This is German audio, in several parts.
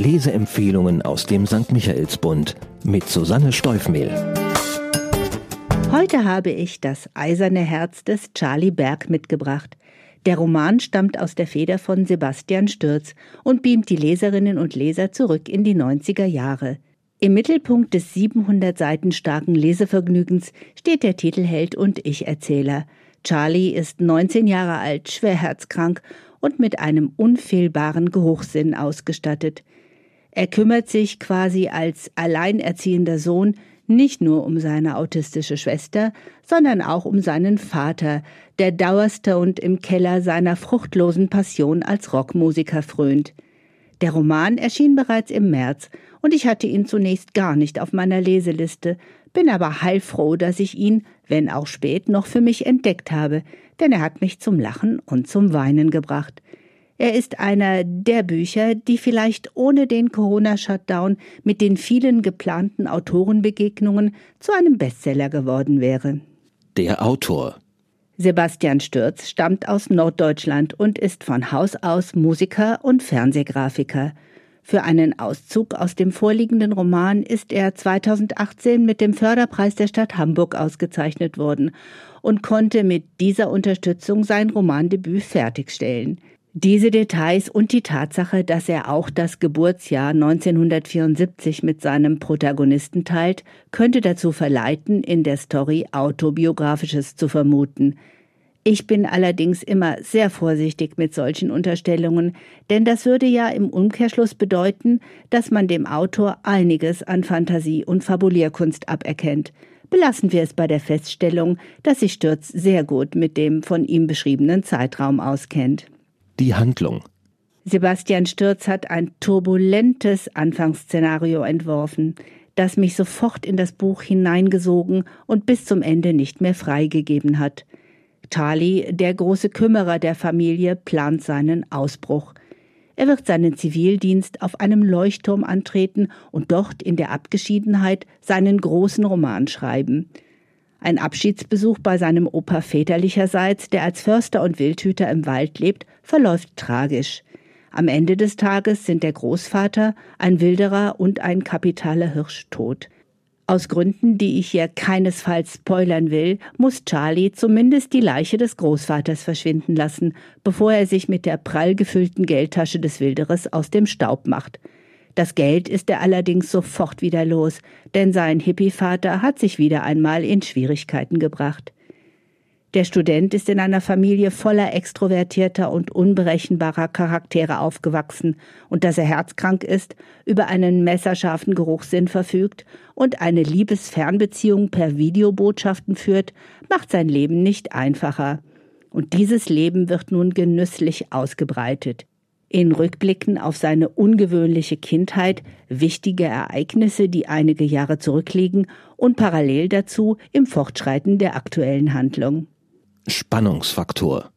Leseempfehlungen aus dem St. Michaelsbund mit Susanne Steufmehl. Heute habe ich das eiserne Herz des Charlie Berg mitgebracht. Der Roman stammt aus der Feder von Sebastian Stürz und beamt die Leserinnen und Leser zurück in die 90er Jahre. Im Mittelpunkt des 700 Seiten starken Lesevergnügens steht der Titelheld und Ich-Erzähler. Charlie ist 19 Jahre alt, schwer herzkrank und mit einem unfehlbaren Geruchssinn ausgestattet. Er kümmert sich quasi als alleinerziehender Sohn nicht nur um seine autistische Schwester, sondern auch um seinen Vater, der dauerstoned im Keller seiner fruchtlosen Passion als Rockmusiker frönt. Der Roman erschien bereits im März und ich hatte ihn zunächst gar nicht auf meiner Leseliste, bin aber heilfroh, dass ich ihn, wenn auch spät, noch für mich entdeckt habe, denn er hat mich zum Lachen und zum Weinen gebracht. Er ist einer der Bücher, die vielleicht ohne den Corona-Shutdown mit den vielen geplanten Autorenbegegnungen zu einem Bestseller geworden wäre. Der Autor Sebastian Stürz stammt aus Norddeutschland und ist von Haus aus Musiker und Fernsehgrafiker. Für einen Auszug aus dem vorliegenden Roman ist er 2018 mit dem Förderpreis der Stadt Hamburg ausgezeichnet worden und konnte mit dieser Unterstützung sein Romandebüt fertigstellen. Diese Details und die Tatsache, dass er auch das Geburtsjahr 1974 mit seinem Protagonisten teilt, könnte dazu verleiten, in der Story autobiografisches zu vermuten. Ich bin allerdings immer sehr vorsichtig mit solchen Unterstellungen, denn das würde ja im Umkehrschluss bedeuten, dass man dem Autor einiges an Fantasie und Fabulierkunst aberkennt. Belassen wir es bei der Feststellung, dass sich Stürz sehr gut mit dem von ihm beschriebenen Zeitraum auskennt die Handlung. Sebastian Stürz hat ein turbulentes Anfangsszenario entworfen, das mich sofort in das Buch hineingesogen und bis zum Ende nicht mehr freigegeben hat. Charlie, der große Kümmerer der Familie, plant seinen Ausbruch. Er wird seinen Zivildienst auf einem Leuchtturm antreten und dort in der Abgeschiedenheit seinen großen Roman schreiben. Ein Abschiedsbesuch bei seinem Opa väterlicherseits, der als Förster und Wildhüter im Wald lebt, verläuft tragisch. Am Ende des Tages sind der Großvater, ein Wilderer und ein kapitaler Hirsch tot. Aus Gründen, die ich hier keinesfalls spoilern will, muss Charlie zumindest die Leiche des Großvaters verschwinden lassen, bevor er sich mit der prall gefüllten Geldtasche des Wilderers aus dem Staub macht. Das Geld ist er allerdings sofort wieder los, denn sein Hippievater hat sich wieder einmal in Schwierigkeiten gebracht. Der Student ist in einer Familie voller extrovertierter und unberechenbarer Charaktere aufgewachsen, und dass er herzkrank ist, über einen messerscharfen Geruchssinn verfügt und eine Liebesfernbeziehung per Videobotschaften führt, macht sein Leben nicht einfacher. Und dieses Leben wird nun genüsslich ausgebreitet in Rückblicken auf seine ungewöhnliche Kindheit wichtige Ereignisse, die einige Jahre zurückliegen und parallel dazu im Fortschreiten der aktuellen Handlung. Spannungsfaktor.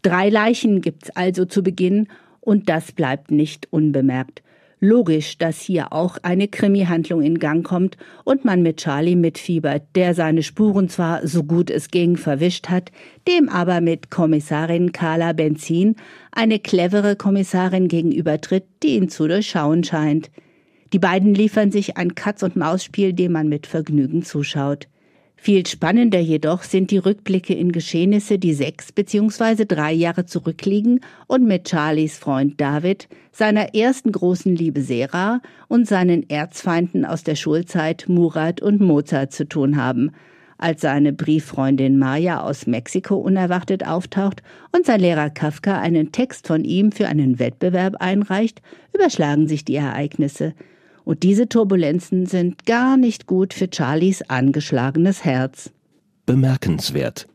Drei Leichen gibt's also zu Beginn und das bleibt nicht unbemerkt. Logisch, dass hier auch eine Krimi-Handlung in Gang kommt und man mit Charlie mitfiebert, der seine Spuren zwar so gut es ging verwischt hat, dem aber mit Kommissarin Carla Benzin eine clevere Kommissarin gegenübertritt, die ihn zu durchschauen scheint. Die beiden liefern sich ein Katz-und-Maus-Spiel, dem man mit Vergnügen zuschaut. Viel spannender jedoch sind die Rückblicke in Geschehnisse, die sechs bzw. drei Jahre zurückliegen und mit Charlies Freund David, seiner ersten großen Liebe Sarah und seinen Erzfeinden aus der Schulzeit Murat und Mozart zu tun haben, als seine Brieffreundin Maya aus Mexiko unerwartet auftaucht und sein Lehrer Kafka einen Text von ihm für einen Wettbewerb einreicht, überschlagen sich die Ereignisse – und diese Turbulenzen sind gar nicht gut für Charlies angeschlagenes Herz. Bemerkenswert.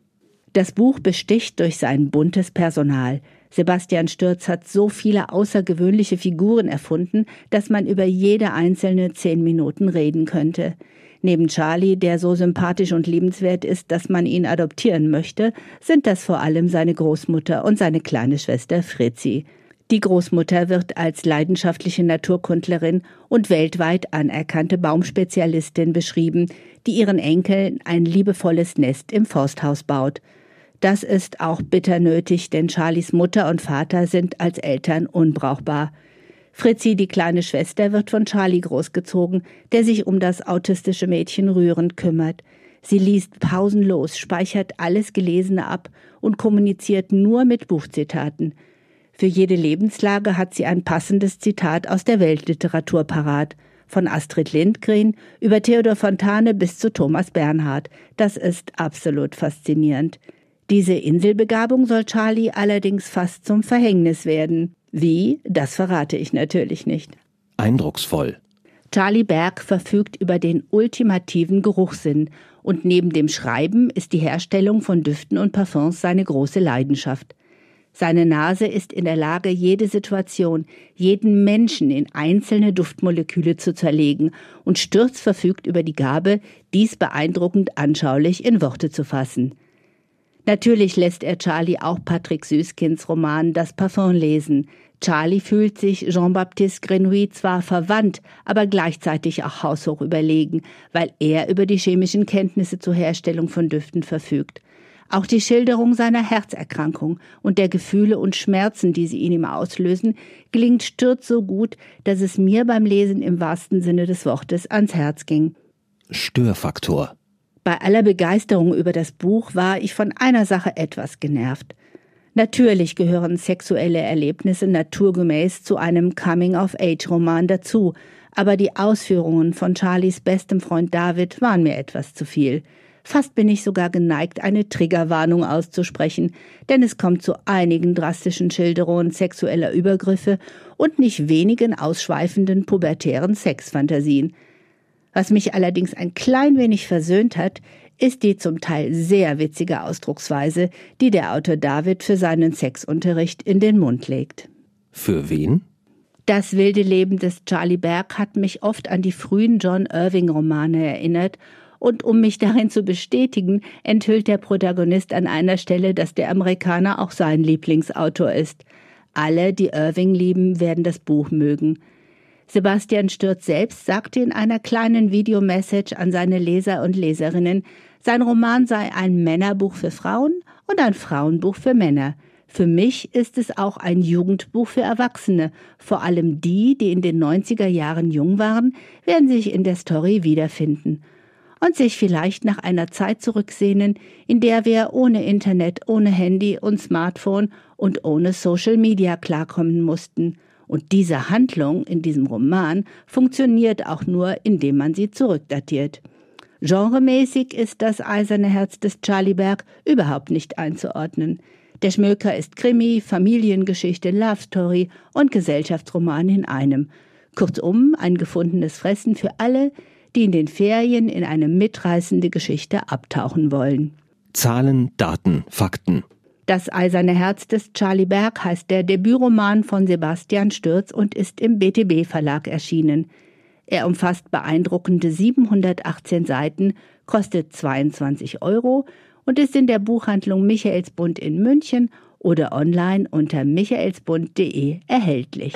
Das Buch besticht durch sein buntes Personal. Sebastian Stürz hat so viele außergewöhnliche Figuren erfunden, dass man über jede einzelne zehn Minuten reden könnte. Neben Charlie, der so sympathisch und liebenswert ist, dass man ihn adoptieren möchte, sind das vor allem seine Großmutter und seine kleine Schwester Fritzi. Die Großmutter wird als leidenschaftliche Naturkundlerin und weltweit anerkannte Baumspezialistin beschrieben, die ihren Enkeln ein liebevolles Nest im Forsthaus baut. Das ist auch bitter nötig, denn Charlies Mutter und Vater sind als Eltern unbrauchbar. Fritzi, die kleine Schwester, wird von Charlie großgezogen, der sich um das autistische Mädchen rührend kümmert. Sie liest pausenlos, speichert alles Gelesene ab und kommuniziert nur mit Buchzitaten. Für jede Lebenslage hat sie ein passendes Zitat aus der Weltliteratur parat. Von Astrid Lindgren über Theodor Fontane bis zu Thomas Bernhard. Das ist absolut faszinierend. Diese Inselbegabung soll Charlie allerdings fast zum Verhängnis werden. Wie? Das verrate ich natürlich nicht. Eindrucksvoll. Charlie Berg verfügt über den ultimativen Geruchssinn und neben dem Schreiben ist die Herstellung von Düften und Parfums seine große Leidenschaft. Seine Nase ist in der Lage, jede Situation, jeden Menschen in einzelne Duftmoleküle zu zerlegen und Stürz verfügt über die Gabe, dies beeindruckend anschaulich in Worte zu fassen. Natürlich lässt er Charlie auch Patrick Süßkinds Roman Das Parfum lesen. Charlie fühlt sich Jean-Baptiste Grenouille zwar verwandt, aber gleichzeitig auch haushoch überlegen, weil er über die chemischen Kenntnisse zur Herstellung von Düften verfügt. Auch die Schilderung seiner Herzerkrankung und der Gefühle und Schmerzen, die sie in ihm auslösen, gelingt Stürz so gut, dass es mir beim Lesen im wahrsten Sinne des Wortes ans Herz ging. Störfaktor. Bei aller Begeisterung über das Buch war ich von einer Sache etwas genervt. Natürlich gehören sexuelle Erlebnisse naturgemäß zu einem Coming-of-Age-Roman dazu, aber die Ausführungen von Charlies bestem Freund David waren mir etwas zu viel. Fast bin ich sogar geneigt, eine Triggerwarnung auszusprechen, denn es kommt zu einigen drastischen Schilderungen sexueller Übergriffe und nicht wenigen ausschweifenden pubertären Sexfantasien. Was mich allerdings ein klein wenig versöhnt hat, ist die zum Teil sehr witzige Ausdrucksweise, die der Autor David für seinen Sexunterricht in den Mund legt. Für wen? Das wilde Leben des Charlie Berg hat mich oft an die frühen John Irving Romane erinnert, und um mich darin zu bestätigen, enthüllt der Protagonist an einer Stelle, dass der Amerikaner auch sein Lieblingsautor ist. Alle, die Irving lieben, werden das Buch mögen. Sebastian Stürz selbst sagte in einer kleinen Videomessage an seine Leser und Leserinnen, sein Roman sei ein Männerbuch für Frauen und ein Frauenbuch für Männer. Für mich ist es auch ein Jugendbuch für Erwachsene. Vor allem die, die in den 90er Jahren jung waren, werden sich in der Story wiederfinden und sich vielleicht nach einer Zeit zurücksehnen, in der wir ohne Internet, ohne Handy und Smartphone und ohne Social Media klarkommen mussten. Und diese Handlung in diesem Roman funktioniert auch nur, indem man sie zurückdatiert. Genremäßig ist das eiserne Herz des Charlie Berg überhaupt nicht einzuordnen. Der Schmöker ist Krimi, Familiengeschichte, Love Story und Gesellschaftsroman in einem. Kurzum, ein gefundenes Fressen für alle, die in den Ferien in eine mitreißende Geschichte abtauchen wollen. Zahlen, Daten, Fakten. Das eiserne Herz des Charlie Berg heißt der Debütroman von Sebastian Stürz und ist im BTB Verlag erschienen. Er umfasst beeindruckende 718 Seiten, kostet 22 Euro und ist in der Buchhandlung Michaelsbund in München oder online unter michaelsbund.de erhältlich.